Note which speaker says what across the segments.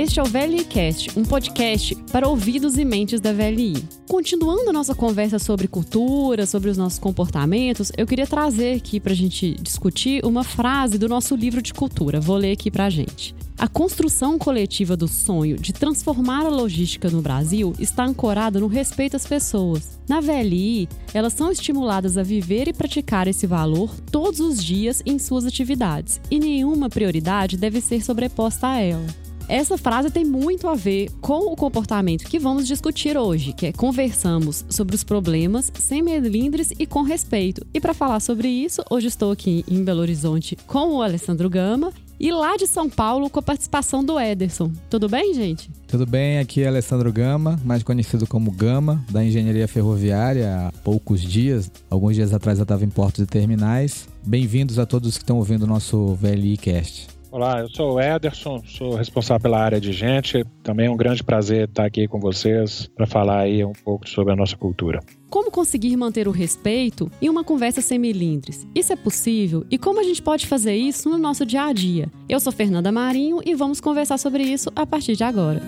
Speaker 1: Este é o VLIcast, um podcast para ouvidos e mentes da VLI. Continuando nossa conversa sobre cultura, sobre os nossos comportamentos, eu queria trazer aqui para a gente discutir uma frase do nosso livro de cultura. Vou ler aqui para a gente. A construção coletiva do sonho de transformar a logística no Brasil está ancorada no respeito às pessoas. Na VLI, elas são estimuladas a viver e praticar esse valor todos os dias em suas atividades, e nenhuma prioridade deve ser sobreposta a ela. Essa frase tem muito a ver com o comportamento que vamos discutir hoje, que é conversamos sobre os problemas sem melindres e com respeito. E para falar sobre isso, hoje estou aqui em Belo Horizonte com o Alessandro Gama e lá de São Paulo com a participação do Ederson. Tudo bem, gente?
Speaker 2: Tudo bem, aqui é Alessandro Gama, mais conhecido como Gama, da Engenharia Ferroviária há poucos dias. Alguns dias atrás eu estava em portos e terminais. Bem-vindos a todos que estão ouvindo o nosso VLI Cast.
Speaker 3: Olá, eu sou o Ederson, sou responsável pela área de gente. Também é um grande prazer estar aqui com vocês para falar aí um pouco sobre a nossa cultura.
Speaker 1: Como conseguir manter o respeito em uma conversa sem milindres? Isso é possível? E como a gente pode fazer isso no nosso dia a dia? Eu sou Fernanda Marinho e vamos conversar sobre isso a partir de agora.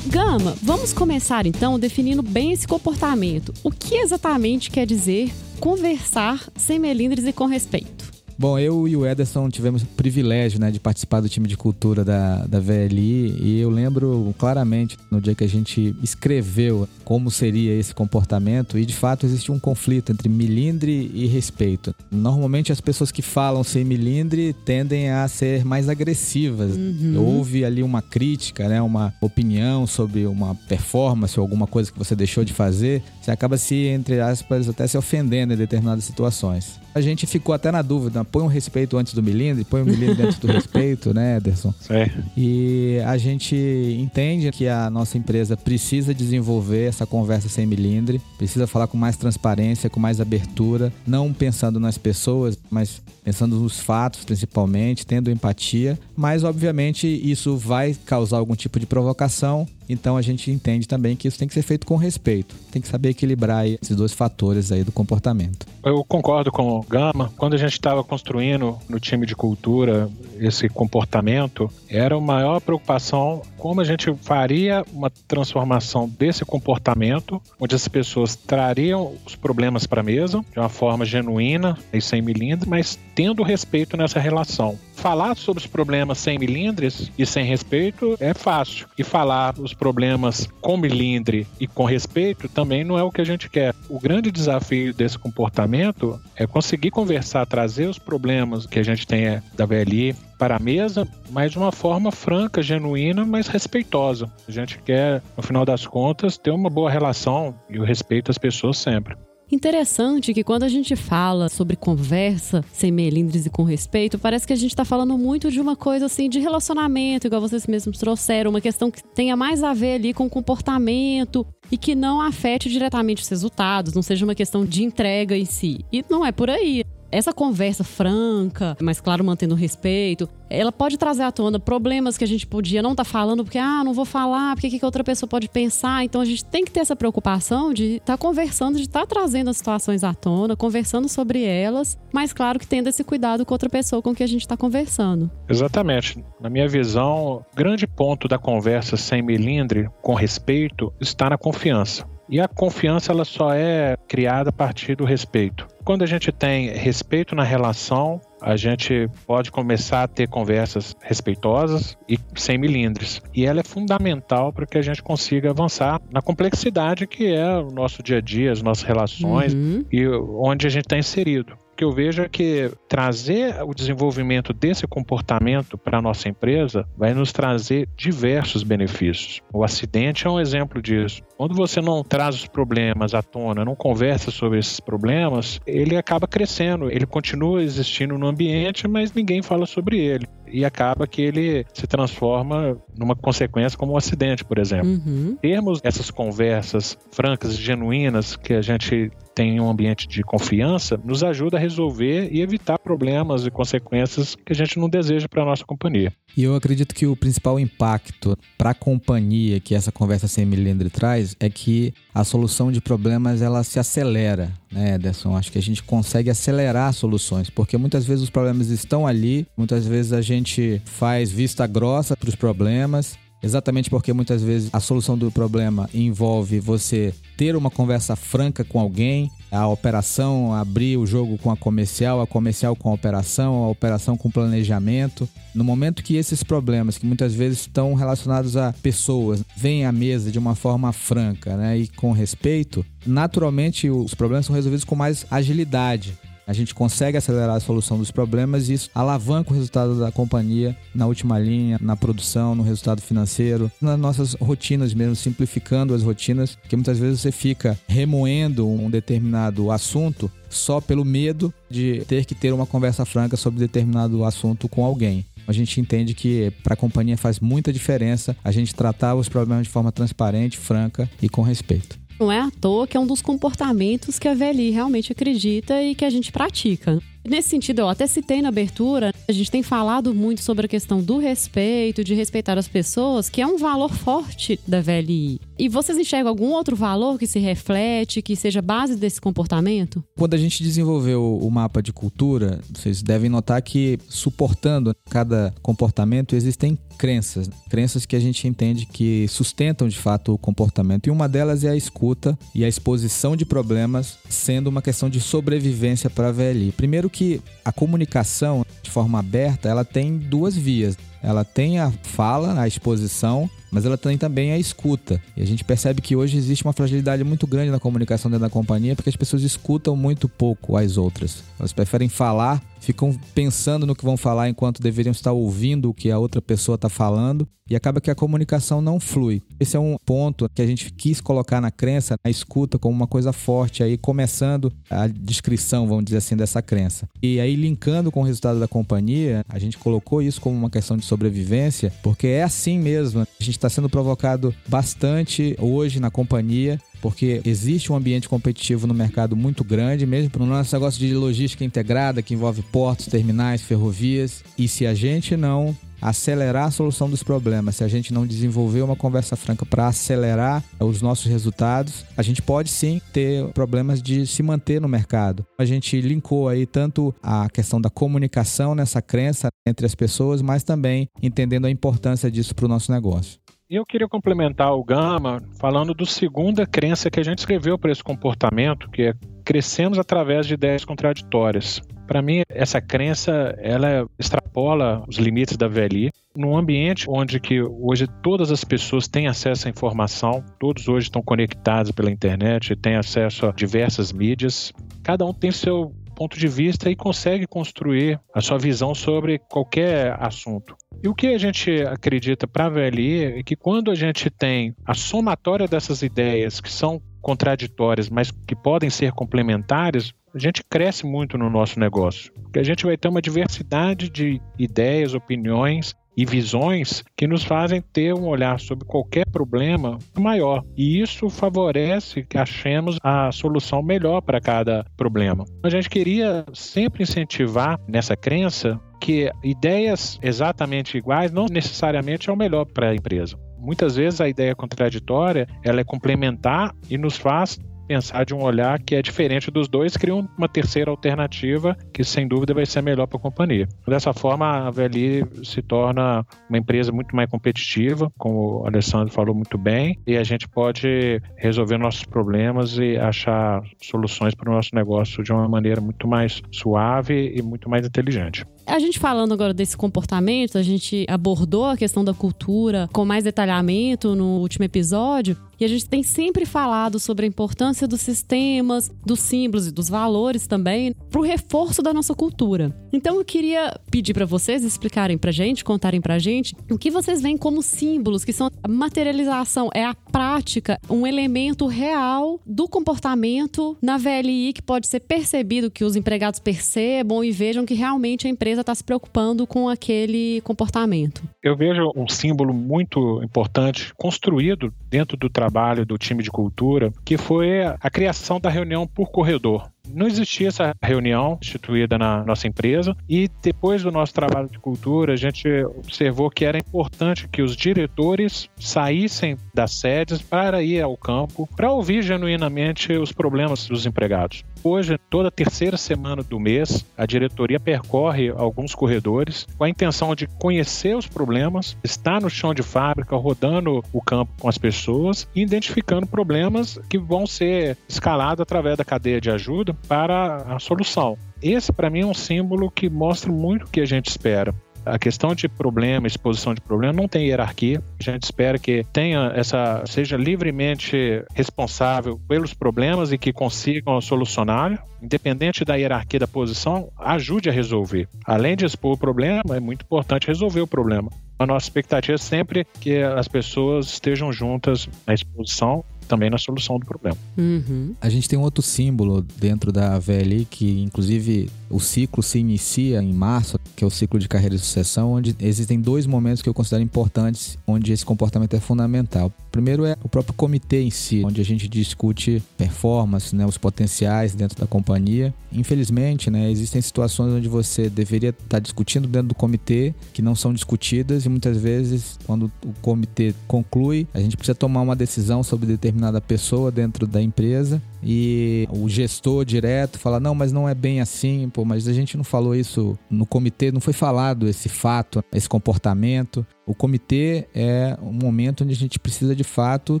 Speaker 1: Gama, vamos começar então definindo bem esse comportamento. O que exatamente quer dizer conversar sem melindres e com respeito.
Speaker 2: Bom, eu e o Ederson tivemos o privilégio né, de participar do time de cultura da, da VLI e eu lembro claramente no dia que a gente escreveu como seria esse comportamento e de fato existe um conflito entre milindre e respeito. Normalmente as pessoas que falam sem milindre tendem a ser mais agressivas. Uhum. Houve ali uma crítica, né, uma opinião sobre uma performance ou alguma coisa que você deixou de fazer, você acaba se, entre aspas, até se ofendendo em determinadas situações. A gente ficou até na dúvida, põe um respeito antes do milindre, põe o um milindre antes do respeito, né, Ederson?
Speaker 3: É.
Speaker 2: E a gente entende que a nossa empresa precisa desenvolver essa conversa sem milindre, precisa falar com mais transparência, com mais abertura, não pensando nas pessoas, mas pensando nos fatos principalmente, tendo empatia, mas obviamente isso vai causar algum tipo de provocação então a gente entende também que isso tem que ser feito com respeito. Tem que saber equilibrar esses dois fatores aí do comportamento.
Speaker 3: Eu concordo com o Gama. Quando a gente estava construindo no time de cultura esse comportamento, era a maior preocupação como a gente faria uma transformação desse comportamento, onde as pessoas trariam os problemas para a mesa de uma forma genuína e sem milindre, mas tendo respeito nessa relação falar sobre os problemas sem milindres e sem respeito é fácil. E falar os problemas com milindre e com respeito também não é o que a gente quer. O grande desafio desse comportamento é conseguir conversar, trazer os problemas que a gente tem é, da VLI para a mesa, mas de uma forma franca, genuína, mas respeitosa. A gente quer, no final das contas, ter uma boa relação e o respeito às pessoas sempre.
Speaker 1: Interessante que quando a gente fala sobre conversa sem melindres e com respeito, parece que a gente está falando muito de uma coisa assim de relacionamento, igual vocês mesmos trouxeram, uma questão que tenha mais a ver ali com comportamento e que não afete diretamente os resultados, não seja uma questão de entrega em si. E não é por aí essa conversa franca, mas claro, mantendo respeito, ela pode trazer à tona problemas que a gente podia não estar tá falando, porque, ah, não vou falar, porque que outra pessoa pode pensar. Então a gente tem que ter essa preocupação de estar tá conversando, de estar tá trazendo as situações à tona, conversando sobre elas, mas claro que tendo esse cuidado com outra pessoa com que a gente está conversando.
Speaker 3: Exatamente. Na minha visão, grande ponto da conversa sem melindre, com respeito, está na confiança. E a confiança ela só é criada a partir do respeito. Quando a gente tem respeito na relação, a gente pode começar a ter conversas respeitosas e sem milindres. E ela é fundamental para que a gente consiga avançar na complexidade que é o nosso dia a dia, as nossas relações uhum. e onde a gente está inserido que eu vejo é que trazer o desenvolvimento desse comportamento para a nossa empresa vai nos trazer diversos benefícios. O acidente é um exemplo disso. Quando você não traz os problemas à tona, não conversa sobre esses problemas, ele acaba crescendo, ele continua existindo no ambiente, mas ninguém fala sobre ele e acaba que ele se transforma numa consequência como um acidente, por exemplo. Uhum. Termos essas conversas francas e genuínas que a gente tem um ambiente de confiança, nos ajuda a resolver e evitar problemas e consequências que a gente não deseja para a nossa companhia.
Speaker 2: E eu acredito que o principal impacto para a companhia que essa conversa sem milindre traz é que a solução de problemas ela se acelera, né, Ederson? Acho que a gente consegue acelerar soluções, porque muitas vezes os problemas estão ali, muitas vezes a gente faz vista grossa para os problemas Exatamente porque muitas vezes a solução do problema envolve você ter uma conversa franca com alguém, a operação abrir o jogo com a comercial, a comercial com a operação, a operação com planejamento. No momento que esses problemas, que muitas vezes estão relacionados a pessoas, vêm à mesa de uma forma franca né, e com respeito, naturalmente os problemas são resolvidos com mais agilidade a gente consegue acelerar a solução dos problemas e isso alavanca o resultado da companhia na última linha, na produção, no resultado financeiro, nas nossas rotinas mesmo, simplificando as rotinas, que muitas vezes você fica remoendo um determinado assunto só pelo medo de ter que ter uma conversa franca sobre determinado assunto com alguém. A gente entende que para a companhia faz muita diferença a gente tratar os problemas de forma transparente, franca e com respeito.
Speaker 1: Não é à toa que é um dos comportamentos que a VLI realmente acredita e que a gente pratica. Nesse sentido, eu até citei na abertura, a gente tem falado muito sobre a questão do respeito, de respeitar as pessoas, que é um valor forte da VLI. E vocês enxergam algum outro valor que se reflete, que seja base desse comportamento?
Speaker 2: Quando a gente desenvolveu o mapa de cultura, vocês devem notar que suportando cada comportamento existem crenças, crenças que a gente entende que sustentam de fato o comportamento. E uma delas é a escuta e a exposição de problemas, sendo uma questão de sobrevivência para a VLI. Primeiro que a comunicação de forma aberta, ela tem duas vias. Ela tem a fala, a exposição, mas ela tem também a escuta. E a gente percebe que hoje existe uma fragilidade muito grande na comunicação dentro da companhia, porque as pessoas escutam muito pouco as outras. Elas preferem falar ficam pensando no que vão falar enquanto deveriam estar ouvindo o que a outra pessoa está falando e acaba que a comunicação não flui. Esse é um ponto que a gente quis colocar na crença, na escuta, como uma coisa forte, aí começando a descrição, vamos dizer assim, dessa crença. E aí, linkando com o resultado da companhia, a gente colocou isso como uma questão de sobrevivência, porque é assim mesmo. A gente está sendo provocado bastante hoje na companhia porque existe um ambiente competitivo no mercado muito grande, mesmo no nosso negócio de logística integrada, que envolve portos, terminais, ferrovias. E se a gente não acelerar a solução dos problemas, se a gente não desenvolver uma conversa franca para acelerar os nossos resultados, a gente pode sim ter problemas de se manter no mercado. A gente linkou aí tanto a questão da comunicação nessa crença entre as pessoas, mas também entendendo a importância disso para o nosso negócio.
Speaker 3: E eu queria complementar o Gama falando do segunda crença que a gente escreveu para esse comportamento, que é crescemos através de ideias contraditórias. Para mim, essa crença ela extrapola os limites da VLI. Num ambiente onde que hoje todas as pessoas têm acesso à informação, todos hoje estão conectados pela internet, têm acesso a diversas mídias, cada um tem seu ponto de vista e consegue construir a sua visão sobre qualquer assunto. E o que a gente acredita para a VLI é que quando a gente tem a somatória dessas ideias que são contraditórias, mas que podem ser complementares, a gente cresce muito no nosso negócio. Porque a gente vai ter uma diversidade de ideias, opiniões e visões que nos fazem ter um olhar sobre qualquer problema maior. E isso favorece que achemos a solução melhor para cada problema. A gente queria sempre incentivar nessa crença que ideias exatamente iguais não necessariamente é o melhor para a empresa. Muitas vezes a ideia contraditória ela é complementar e nos faz pensar de um olhar que é diferente dos dois, cria uma terceira alternativa que sem dúvida vai ser melhor para a companhia. Dessa forma, a VLI se torna uma empresa muito mais competitiva, como o Alessandro falou muito bem, e a gente pode resolver nossos problemas e achar soluções para o nosso negócio de uma maneira muito mais suave e muito mais inteligente.
Speaker 1: A gente falando agora desse comportamento, a gente abordou a questão da cultura com mais detalhamento no último episódio. E a gente tem sempre falado sobre a importância dos sistemas, dos símbolos e dos valores também para o reforço da nossa cultura. Então eu queria pedir para vocês explicarem para gente, contarem para gente o que vocês veem como símbolos, que são a materialização, é a prática, um elemento real do comportamento na VLI que pode ser percebido, que os empregados percebam e vejam que realmente a empresa está se preocupando com aquele comportamento?
Speaker 3: Eu vejo um símbolo muito importante construído dentro do trabalho do time de cultura, que foi a criação da reunião por corredor. Não existia essa reunião instituída na nossa empresa e depois do nosso trabalho de cultura, a gente observou que era importante que os diretores saíssem das sedes para ir ao campo, para ouvir genuinamente os problemas dos empregados. Hoje, toda terceira semana do mês, a diretoria percorre alguns corredores com a intenção de conhecer os problemas, estar no chão de fábrica, rodando o campo com as pessoas e identificando problemas que vão ser escalados através da cadeia de ajuda para a solução. Esse, para mim, é um símbolo que mostra muito o que a gente espera. A questão de problema, exposição de problema, não tem hierarquia. A gente espera que tenha essa, seja livremente responsável pelos problemas e que consigam solucionar, independente da hierarquia da posição, ajude a resolver. Além de expor o problema, é muito importante resolver o problema. A nossa expectativa é sempre que as pessoas estejam juntas na exposição também na solução do problema.
Speaker 1: Uhum.
Speaker 2: A gente tem um outro símbolo dentro da VLI que, inclusive, o ciclo se inicia em março, que é o ciclo de carreira e sucessão, onde existem dois momentos que eu considero importantes, onde esse comportamento é fundamental. O primeiro é o próprio comitê em si, onde a gente discute performance, né, os potenciais dentro da companhia. Infelizmente, né, existem situações onde você deveria estar discutindo dentro do comitê que não são discutidas e muitas vezes, quando o comitê conclui, a gente precisa tomar uma decisão sobre determinada pessoa dentro da empresa e o gestor direto fala: não, mas não é bem assim, pô, mas a gente não falou isso no comitê, não foi falado esse fato, esse comportamento. O comitê é um momento onde a gente precisa de fato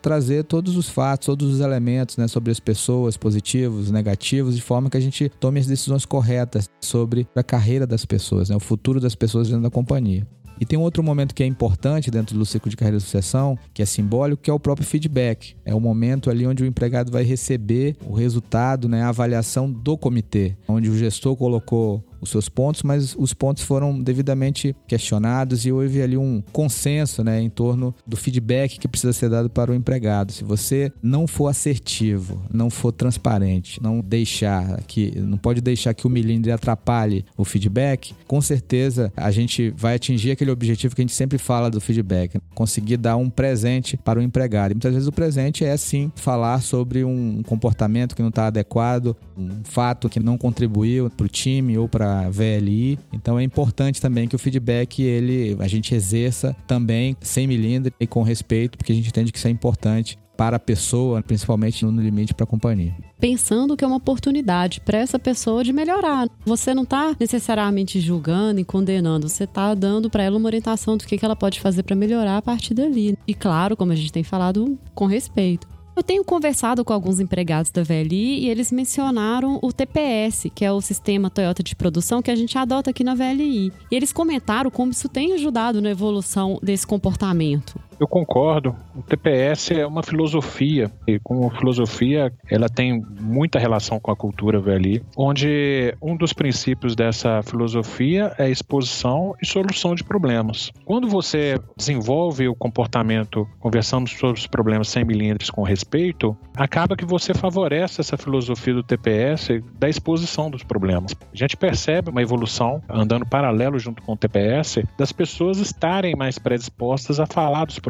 Speaker 2: trazer todos os fatos, todos os elementos né, sobre as pessoas, positivos, negativos, de forma que a gente tome as decisões corretas sobre a carreira das pessoas, né, o futuro das pessoas dentro da companhia. E tem um outro momento que é importante dentro do ciclo de carreira de sucessão, que é simbólico, que é o próprio feedback. É o momento ali onde o empregado vai receber o resultado, né, a avaliação do comitê, onde o gestor colocou os seus pontos, mas os pontos foram devidamente questionados e houve ali um consenso né, em torno do feedback que precisa ser dado para o empregado. Se você não for assertivo, não for transparente, não deixar que não pode deixar que o milímetro atrapalhe o feedback, com certeza a gente vai atingir aquele objetivo que a gente sempre fala do feedback, conseguir dar um presente para o empregado. E muitas vezes o presente é sim falar sobre um comportamento que não está adequado, um fato que não contribuiu para o time ou para VLI. Então é importante também que o feedback ele a gente exerça também sem milindre e com respeito, porque a gente entende que isso é importante para a pessoa, principalmente no limite para a companhia.
Speaker 1: Pensando que é uma oportunidade para essa pessoa de melhorar. Você não está necessariamente julgando e condenando, você está dando para ela uma orientação do que ela pode fazer para melhorar a partir dali. E claro, como a gente tem falado, com respeito. Eu tenho conversado com alguns empregados da VLI e eles mencionaram o TPS, que é o sistema Toyota de produção que a gente adota aqui na VLI. E eles comentaram como isso tem ajudado na evolução desse comportamento.
Speaker 3: Eu concordo. O TPS é uma filosofia e como filosofia ela tem muita relação com a cultura VLI, onde um dos princípios dessa filosofia é exposição e solução de problemas. Quando você desenvolve o comportamento, conversamos sobre os problemas sem milímetros com respeito, acaba que você favorece essa filosofia do TPS da exposição dos problemas. A gente percebe uma evolução andando paralelo junto com o TPS das pessoas estarem mais predispostas a falar dos problemas.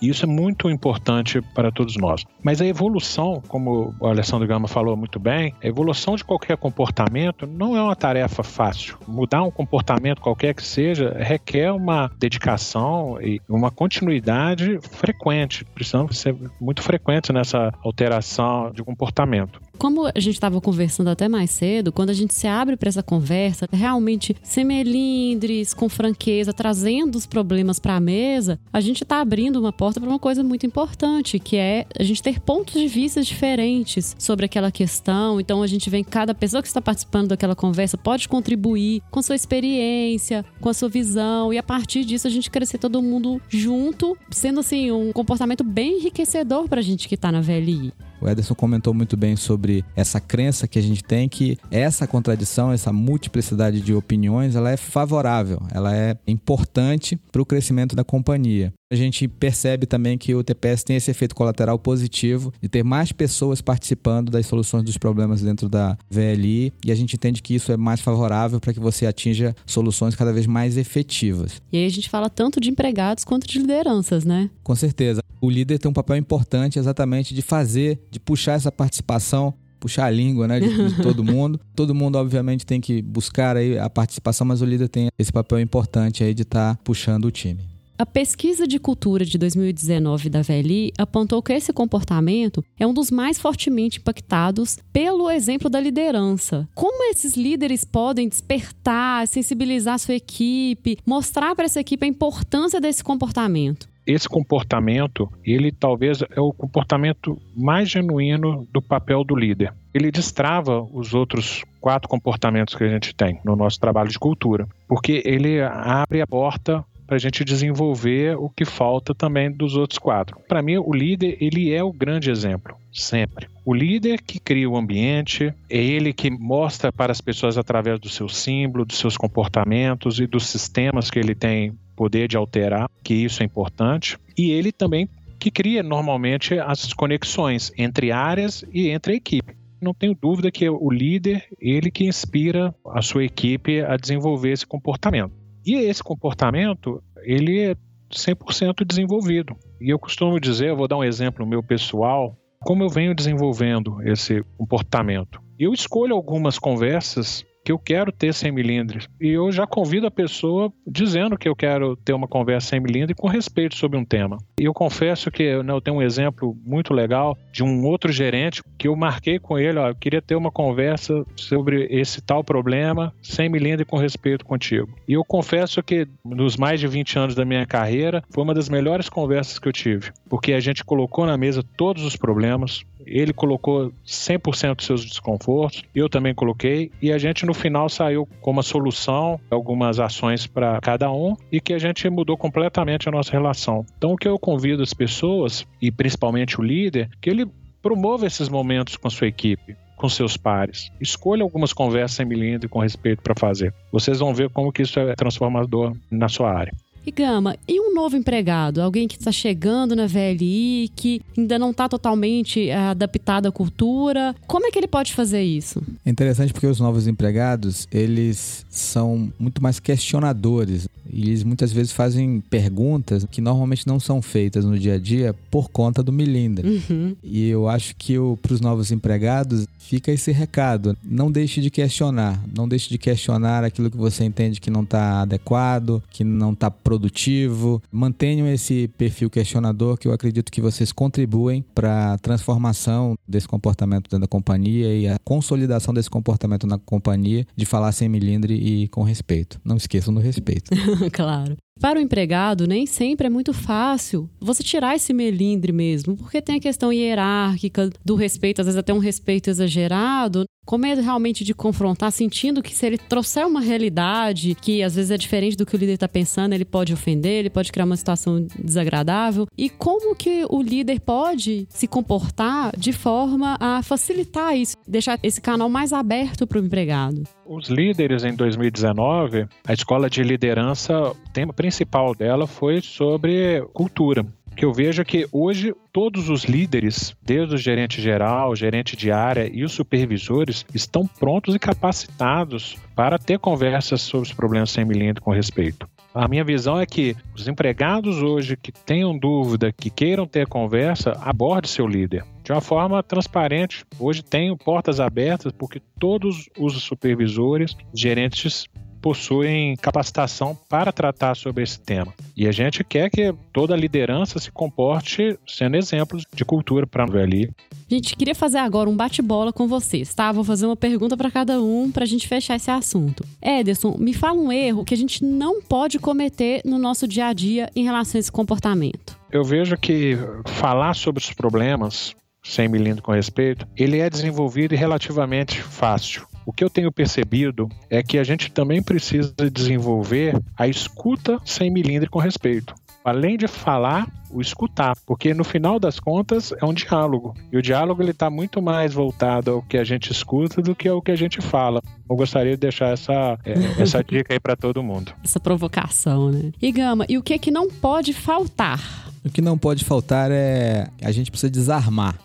Speaker 3: E isso é muito importante para todos nós. Mas a evolução, como o Alessandro Gama falou muito bem, a evolução de qualquer comportamento não é uma tarefa fácil. Mudar um comportamento qualquer que seja requer uma dedicação e uma continuidade frequente. Precisamos ser muito frequentes nessa alteração de comportamento
Speaker 1: como a gente estava conversando até mais cedo, quando a gente se abre para essa conversa, realmente sem melindres, com franqueza, trazendo os problemas para a mesa, a gente está abrindo uma porta para uma coisa muito importante, que é a gente ter pontos de vista diferentes sobre aquela questão. Então a gente que cada pessoa que está participando daquela conversa pode contribuir com sua experiência, com a sua visão, e a partir disso a gente crescer todo mundo junto, sendo assim um comportamento bem enriquecedor para a gente que está na VLI.
Speaker 2: O Ederson comentou muito bem sobre essa crença que a gente tem que essa contradição, essa multiplicidade de opiniões, ela é favorável, ela é importante para o crescimento da companhia. A gente percebe também que o TPS tem esse efeito colateral positivo de ter mais pessoas participando das soluções dos problemas dentro da VLI e a gente entende que isso é mais favorável para que você atinja soluções cada vez mais efetivas.
Speaker 1: E aí a gente fala tanto de empregados quanto de lideranças, né?
Speaker 2: Com certeza. O líder tem um papel importante exatamente de fazer, de puxar essa participação puxar a língua, né, de, de, todo mundo. todo mundo, obviamente, tem que buscar aí a participação, mas o líder tem esse papel importante aí de estar tá puxando o time.
Speaker 1: A pesquisa de cultura de 2019 da VLI apontou que esse comportamento é um dos mais fortemente impactados pelo exemplo da liderança. Como esses líderes podem despertar, sensibilizar sua equipe, mostrar para essa equipe a importância desse comportamento?
Speaker 3: Esse comportamento, ele talvez é o comportamento mais genuíno do papel do líder. Ele destrava os outros quatro comportamentos que a gente tem no nosso trabalho de cultura, porque ele abre a porta para a gente desenvolver o que falta também dos outros quatro. Para mim, o líder ele é o grande exemplo, sempre. O líder que cria o ambiente, é ele que mostra para as pessoas através do seu símbolo, dos seus comportamentos e dos sistemas que ele tem poder de alterar, que isso é importante. E ele também que cria normalmente as conexões entre áreas e entre a equipe não tenho dúvida que o líder, ele que inspira a sua equipe a desenvolver esse comportamento. E esse comportamento, ele é 100% desenvolvido. E eu costumo dizer, eu vou dar um exemplo meu pessoal, como eu venho desenvolvendo esse comportamento. Eu escolho algumas conversas que eu quero ter 100 milímetros. E eu já convido a pessoa dizendo que eu quero ter uma conversa 100 milímetros com respeito sobre um tema. E eu confesso que né, eu tenho um exemplo muito legal de um outro gerente que eu marquei com ele, ó, eu queria ter uma conversa sobre esse tal problema 100 milímetros com respeito contigo. E eu confesso que nos mais de 20 anos da minha carreira, foi uma das melhores conversas que eu tive, porque a gente colocou na mesa todos os problemas, ele colocou 100% dos seus desconfortos, eu também coloquei, e a gente no final saiu com uma solução, algumas ações para cada um, e que a gente mudou completamente a nossa relação. Então, o que eu convido as pessoas, e principalmente o líder, que ele promova esses momentos com a sua equipe com seus pares. Escolha algumas conversas sem milímetro com respeito para fazer. Vocês vão ver como que isso é transformador na sua área.
Speaker 1: E Gama, e um novo empregado? Alguém que está chegando na VLI, que ainda não está totalmente eh, adaptado à cultura. Como é que ele pode fazer isso?
Speaker 2: É interessante porque os novos empregados, eles são muito mais questionadores. E eles muitas vezes fazem perguntas que normalmente não são feitas no dia a dia por conta do Milinda. Uhum. E eu acho que para os novos empregados fica esse recado. Não deixe de questionar. Não deixe de questionar aquilo que você entende que não está adequado, que não está produtivo. Mantenham esse perfil questionador que eu acredito que vocês contribuem para a transformação desse comportamento dentro da companhia e a consolidação desse comportamento na companhia de falar sem milindre e com respeito. Não esqueçam do respeito.
Speaker 1: claro. Para o empregado, nem sempre é muito fácil você tirar esse melindre mesmo, porque tem a questão hierárquica do respeito, às vezes até um respeito exagerado, com medo realmente de confrontar, sentindo que se ele trouxer uma realidade que às vezes é diferente do que o líder está pensando, ele pode ofender, ele pode criar uma situação desagradável. E como que o líder pode se comportar de forma a facilitar isso, deixar esse canal mais aberto para o empregado?
Speaker 3: Os líderes em 2019, a escola de liderança, o tema principal dela foi sobre cultura que eu vejo que hoje todos os líderes, desde o gerente geral, gerente de área e os supervisores, estão prontos e capacitados para ter conversas sobre os problemas sem milímetro com respeito. A minha visão é que os empregados hoje que tenham dúvida, que queiram ter conversa, aborde seu líder de uma forma transparente. Hoje tenho portas abertas porque todos os supervisores, gerentes possuem capacitação para tratar sobre esse tema. E a gente quer que toda a liderança se comporte sendo exemplos de cultura para a VLI.
Speaker 1: Gente, queria fazer agora um bate-bola com vocês, tá? Vou fazer uma pergunta para cada um para a gente fechar esse assunto. Ederson, me fala um erro que a gente não pode cometer no nosso dia a dia em relação a esse comportamento.
Speaker 3: Eu vejo que falar sobre os problemas, sem milímetro com respeito, ele é desenvolvido relativamente fácil. O que eu tenho percebido é que a gente também precisa desenvolver a escuta sem milindre com respeito. além de falar, o escutar, porque no final das contas é um diálogo. E o diálogo ele está muito mais voltado ao que a gente escuta do que ao que a gente fala. Eu gostaria de deixar essa, é, essa dica aí para todo mundo.
Speaker 1: Essa provocação, né? E Gama, e o que é que não pode faltar?
Speaker 2: O que não pode faltar é a gente precisa desarmar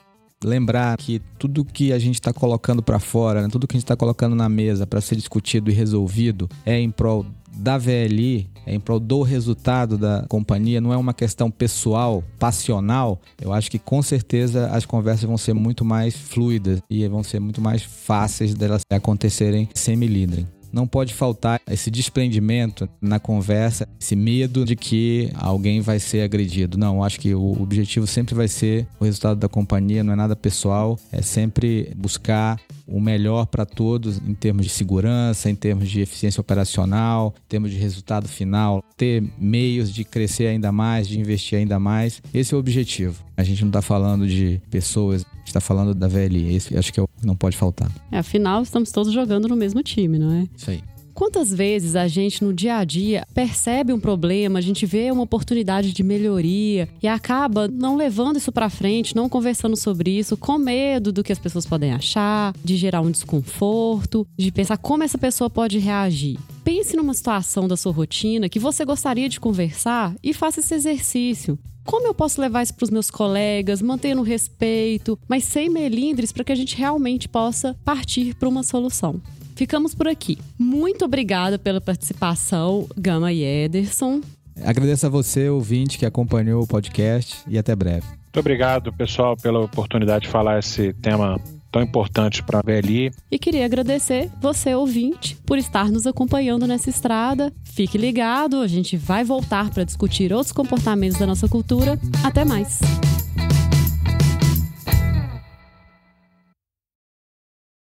Speaker 2: lembrar que tudo que a gente está colocando para fora, né, tudo que a gente está colocando na mesa para ser discutido e resolvido é em prol da VLI, é em prol do resultado da companhia, não é uma questão pessoal, passional. Eu acho que com certeza as conversas vão ser muito mais fluidas e vão ser muito mais fáceis delas acontecerem sem milindre não pode faltar esse desprendimento na conversa, esse medo de que alguém vai ser agredido. Não, acho que o objetivo sempre vai ser o resultado da companhia, não é nada pessoal, é sempre buscar o melhor para todos em termos de segurança, em termos de eficiência operacional, em termos de resultado final, ter meios de crescer ainda mais, de investir ainda mais. Esse é o objetivo. A gente não está falando de pessoas, está falando da VLI. Esse acho que é o que não pode faltar.
Speaker 1: É, afinal, estamos todos jogando no mesmo time, não é?
Speaker 2: Isso aí.
Speaker 1: Quantas vezes a gente no dia a dia percebe um problema, a gente vê uma oportunidade de melhoria e acaba não levando isso para frente, não conversando sobre isso, com medo do que as pessoas podem achar, de gerar um desconforto, de pensar como essa pessoa pode reagir. Pense numa situação da sua rotina que você gostaria de conversar e faça esse exercício. Como eu posso levar isso para os meus colegas, mantendo respeito, mas sem melindres para que a gente realmente possa partir para uma solução? Ficamos por aqui. Muito obrigada pela participação, Gama e Ederson.
Speaker 2: Agradeço a você, ouvinte, que acompanhou o podcast e até breve.
Speaker 3: Muito obrigado, pessoal, pela oportunidade de falar esse tema tão importante para a VLI.
Speaker 1: E queria agradecer você, ouvinte, por estar nos acompanhando nessa estrada. Fique ligado, a gente vai voltar para discutir outros comportamentos da nossa cultura. Até mais!